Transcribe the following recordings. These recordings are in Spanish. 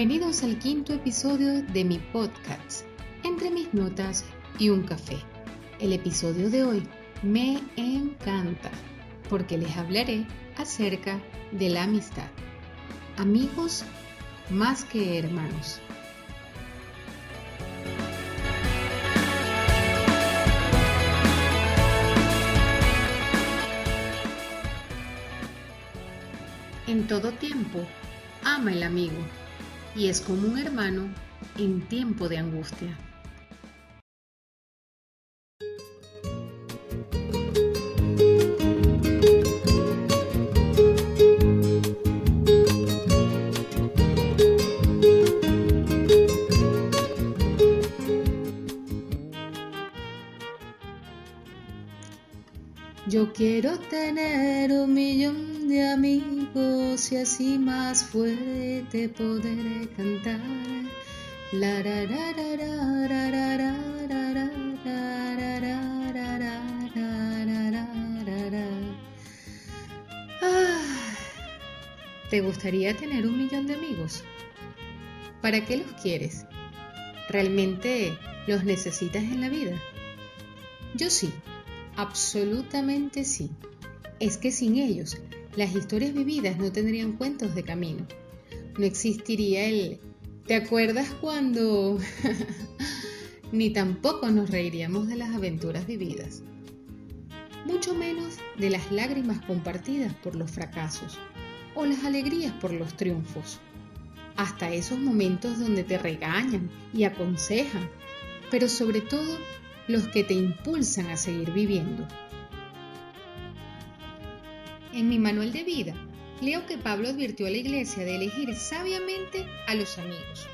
Bienvenidos al quinto episodio de mi podcast, Entre mis notas y un café. El episodio de hoy me encanta porque les hablaré acerca de la amistad. Amigos más que hermanos. En todo tiempo, ama el amigo y es como un hermano en tiempo de angustia. Yo quiero tener un amigos y así más fuerte poder cantar. La, ¿Te gustaría tener un millón de amigos? ¿Para qué los quieres? ¿Realmente los necesitas en la vida? Yo sí. Absolutamente sí. Es que sin ellos, las historias vividas no tendrían cuentos de camino. No existiría el ¿te acuerdas cuando? Ni tampoco nos reiríamos de las aventuras vividas. Mucho menos de las lágrimas compartidas por los fracasos o las alegrías por los triunfos. Hasta esos momentos donde te regañan y aconsejan, pero sobre todo los que te impulsan a seguir viviendo. En mi manual de vida, leo que Pablo advirtió a la iglesia de elegir sabiamente a los amigos,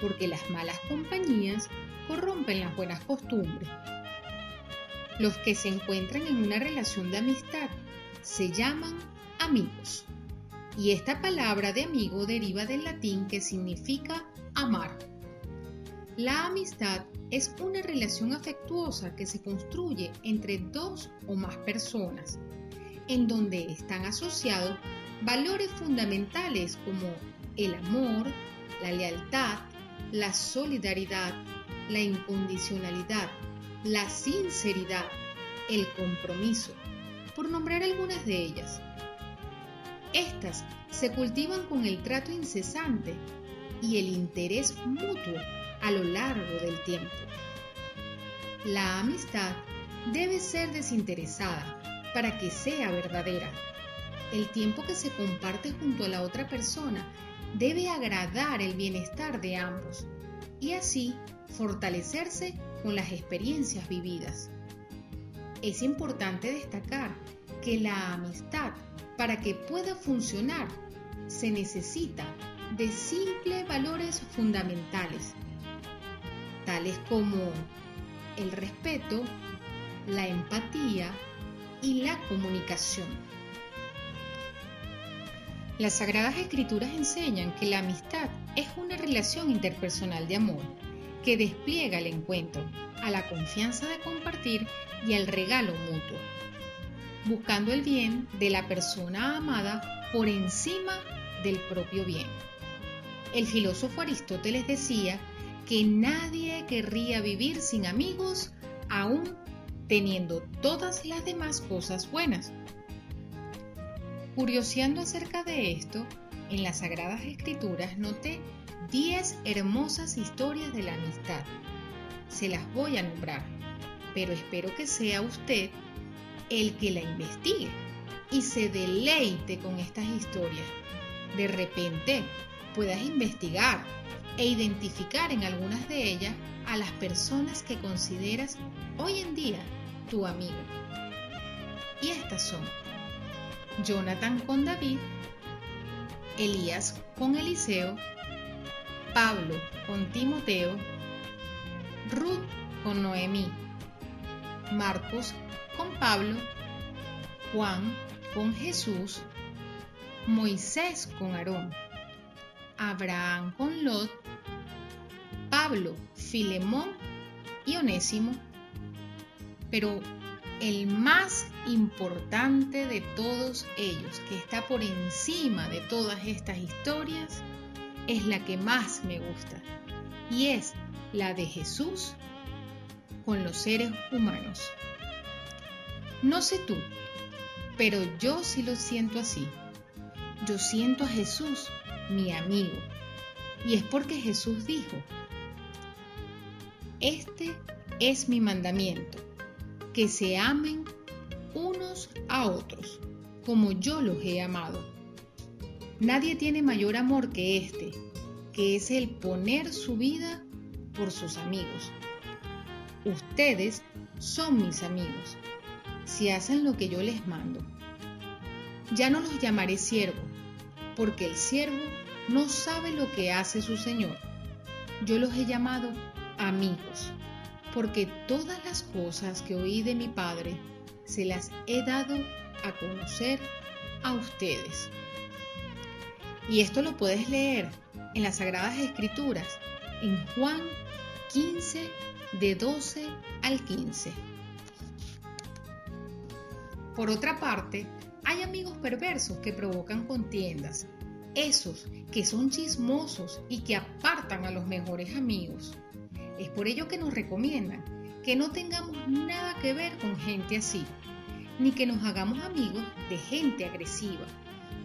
porque las malas compañías corrompen las buenas costumbres. Los que se encuentran en una relación de amistad se llaman amigos, y esta palabra de amigo deriva del latín que significa amar. La amistad es una relación afectuosa que se construye entre dos o más personas, en donde están asociados valores fundamentales como el amor, la lealtad, la solidaridad, la incondicionalidad, la sinceridad, el compromiso, por nombrar algunas de ellas. Estas se cultivan con el trato incesante y el interés mutuo a lo largo del tiempo. La amistad debe ser desinteresada para que sea verdadera. El tiempo que se comparte junto a la otra persona debe agradar el bienestar de ambos y así fortalecerse con las experiencias vividas. Es importante destacar que la amistad, para que pueda funcionar, se necesita de simples valores fundamentales tales como el respeto, la empatía y la comunicación. Las Sagradas Escrituras enseñan que la amistad es una relación interpersonal de amor que despliega el encuentro, a la confianza de compartir y al regalo mutuo, buscando el bien de la persona amada por encima del propio bien. El filósofo Aristóteles decía que nadie querría vivir sin amigos aún teniendo todas las demás cosas buenas. Curioseando acerca de esto, en las Sagradas Escrituras noté 10 hermosas historias de la amistad. Se las voy a nombrar, pero espero que sea usted el que la investigue y se deleite con estas historias. De repente puedas investigar e identificar en algunas de ellas a las personas que consideras hoy en día tu amigo. Y estas son Jonathan con David, Elías con Eliseo, Pablo con Timoteo, Ruth con Noemí, Marcos con Pablo, Juan con Jesús, Moisés con Aarón, Abraham con Lot, Pablo, Filemón y Onésimo. Pero el más importante de todos ellos, que está por encima de todas estas historias, es la que más me gusta y es la de Jesús con los seres humanos. No sé tú, pero yo sí lo siento así. Yo siento a Jesús, mi amigo, y es porque Jesús dijo, este es mi mandamiento, que se amen unos a otros, como yo los he amado. Nadie tiene mayor amor que este, que es el poner su vida por sus amigos. Ustedes son mis amigos, si hacen lo que yo les mando. Ya no los llamaré siervo, porque el siervo no sabe lo que hace su Señor. Yo los he llamado amigos, porque todas las cosas que oí de mi Padre se las he dado a conocer a ustedes. Y esto lo puedes leer en las Sagradas Escrituras, en Juan 15, de 12 al 15. Por otra parte, amigos perversos que provocan contiendas, esos que son chismosos y que apartan a los mejores amigos. Es por ello que nos recomiendan que no tengamos nada que ver con gente así, ni que nos hagamos amigos de gente agresiva,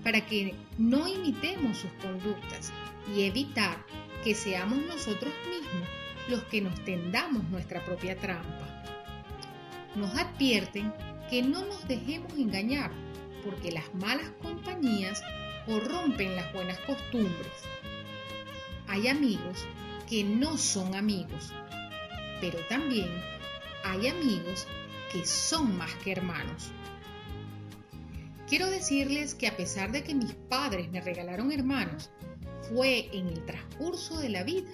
para que no imitemos sus conductas y evitar que seamos nosotros mismos los que nos tendamos nuestra propia trampa. Nos advierten que no nos dejemos engañar, porque las malas compañías corrompen las buenas costumbres. Hay amigos que no son amigos, pero también hay amigos que son más que hermanos. Quiero decirles que a pesar de que mis padres me regalaron hermanos, fue en el transcurso de la vida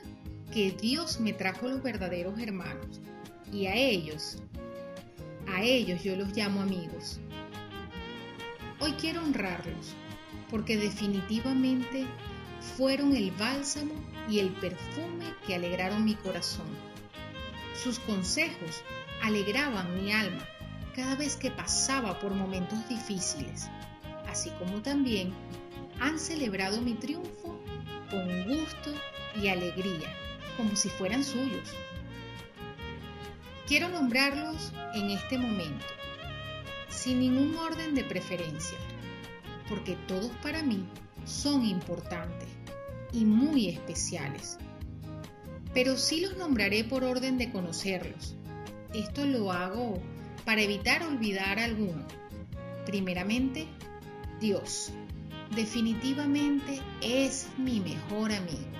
que Dios me trajo los verdaderos hermanos y a ellos, a ellos yo los llamo amigos. Hoy quiero honrarlos porque definitivamente fueron el bálsamo y el perfume que alegraron mi corazón. Sus consejos alegraban mi alma cada vez que pasaba por momentos difíciles, así como también han celebrado mi triunfo con gusto y alegría, como si fueran suyos. Quiero nombrarlos en este momento, sin ningún orden de preferencia, porque todos para mí son importantes y muy especiales. Pero sí los nombraré por orden de conocerlos. Esto lo hago para evitar olvidar alguno. Primeramente, Dios. Definitivamente es mi mejor amigo.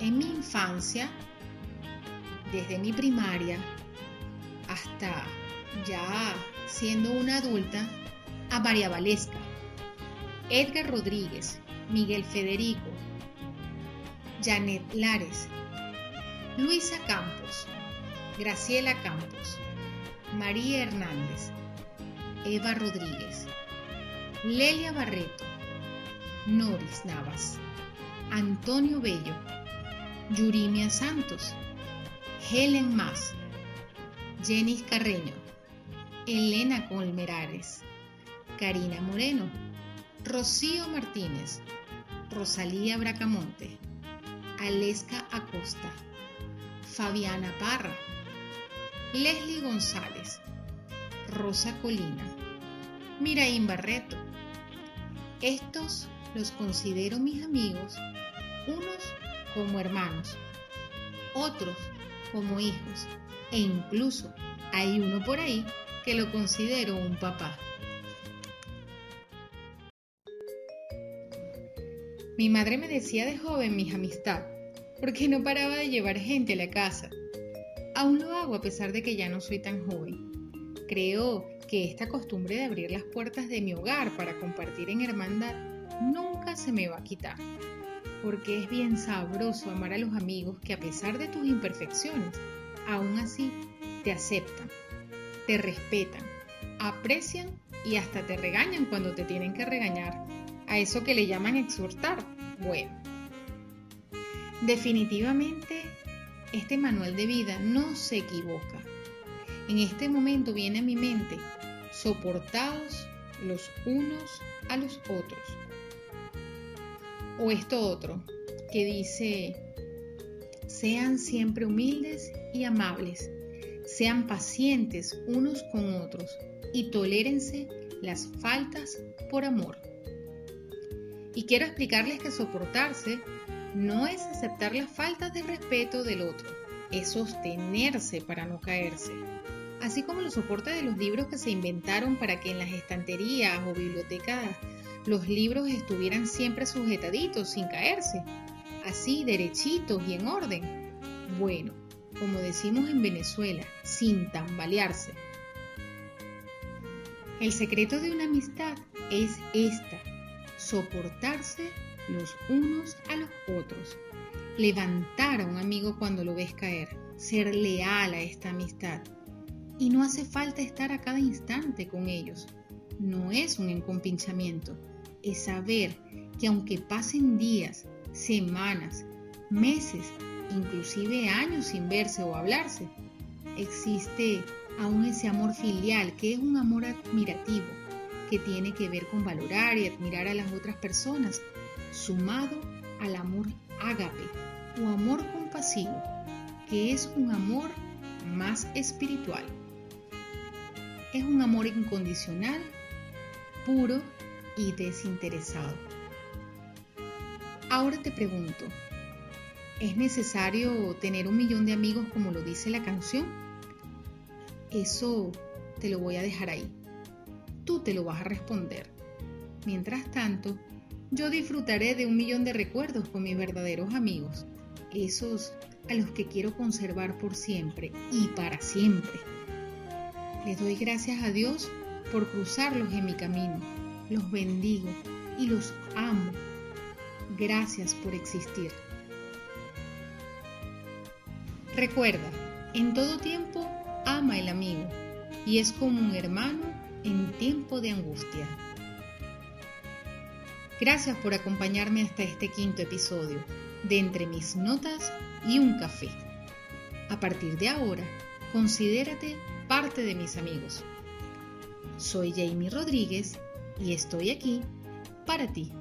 En mi infancia, desde mi primaria hasta ya siendo una adulta, a María Valesca, Edgar Rodríguez, Miguel Federico, Janet Lares, Luisa Campos, Graciela Campos, María Hernández, Eva Rodríguez, Lelia Barreto, Noris Navas, Antonio Bello, Yurimia Santos, Helen Mas, Jenny Carreño, Elena Colmerares, Karina Moreno, Rocío Martínez, Rosalía Bracamonte, Aleska Acosta, Fabiana Parra, Leslie González, Rosa Colina, Miraín Barreto. Estos los considero mis amigos, unos como hermanos, otros como hijos e incluso hay uno por ahí que lo considero un papá. Mi madre me decía de joven mis amistad, porque no paraba de llevar gente a la casa. Aún lo hago a pesar de que ya no soy tan joven. Creo que esta costumbre de abrir las puertas de mi hogar para compartir en hermandad nunca se me va a quitar porque es bien sabroso amar a los amigos que a pesar de tus imperfecciones, aún así te aceptan, te respetan, aprecian y hasta te regañan cuando te tienen que regañar. A eso que le llaman exhortar. Bueno, definitivamente este manual de vida no se equivoca. en este momento viene a mi mente, soportados los unos a los otros. O esto otro, que dice, sean siempre humildes y amables, sean pacientes unos con otros y tolérense las faltas por amor. Y quiero explicarles que soportarse no es aceptar las faltas de respeto del otro, es sostenerse para no caerse. Así como lo soporta de los libros que se inventaron para que en las estanterías o bibliotecas los libros estuvieran siempre sujetaditos sin caerse, así derechitos y en orden. Bueno, como decimos en Venezuela, sin tambalearse. El secreto de una amistad es esta, soportarse los unos a los otros, levantar a un amigo cuando lo ves caer, ser leal a esta amistad. Y no hace falta estar a cada instante con ellos. No es un encompinchamiento, es saber que aunque pasen días, semanas, meses, inclusive años sin verse o hablarse, existe aún ese amor filial que es un amor admirativo que tiene que ver con valorar y admirar a las otras personas, sumado al amor ágape o amor compasivo, que es un amor más espiritual. Es un amor incondicional, puro y desinteresado. Ahora te pregunto, ¿es necesario tener un millón de amigos como lo dice la canción? Eso te lo voy a dejar ahí. Tú te lo vas a responder. Mientras tanto, yo disfrutaré de un millón de recuerdos con mis verdaderos amigos, esos a los que quiero conservar por siempre y para siempre. Les doy gracias a Dios por cruzarlos en mi camino. Los bendigo y los amo Gracias por existir. Recuerda, en todo tiempo ama el amigo y es como un hermano en tiempo de angustia. Gracias por acompañarme hasta este quinto episodio de Entre mis notas y un café. A partir de ahora, considérate parte de mis amigos. Soy Jamie Rodríguez y estoy aquí para ti.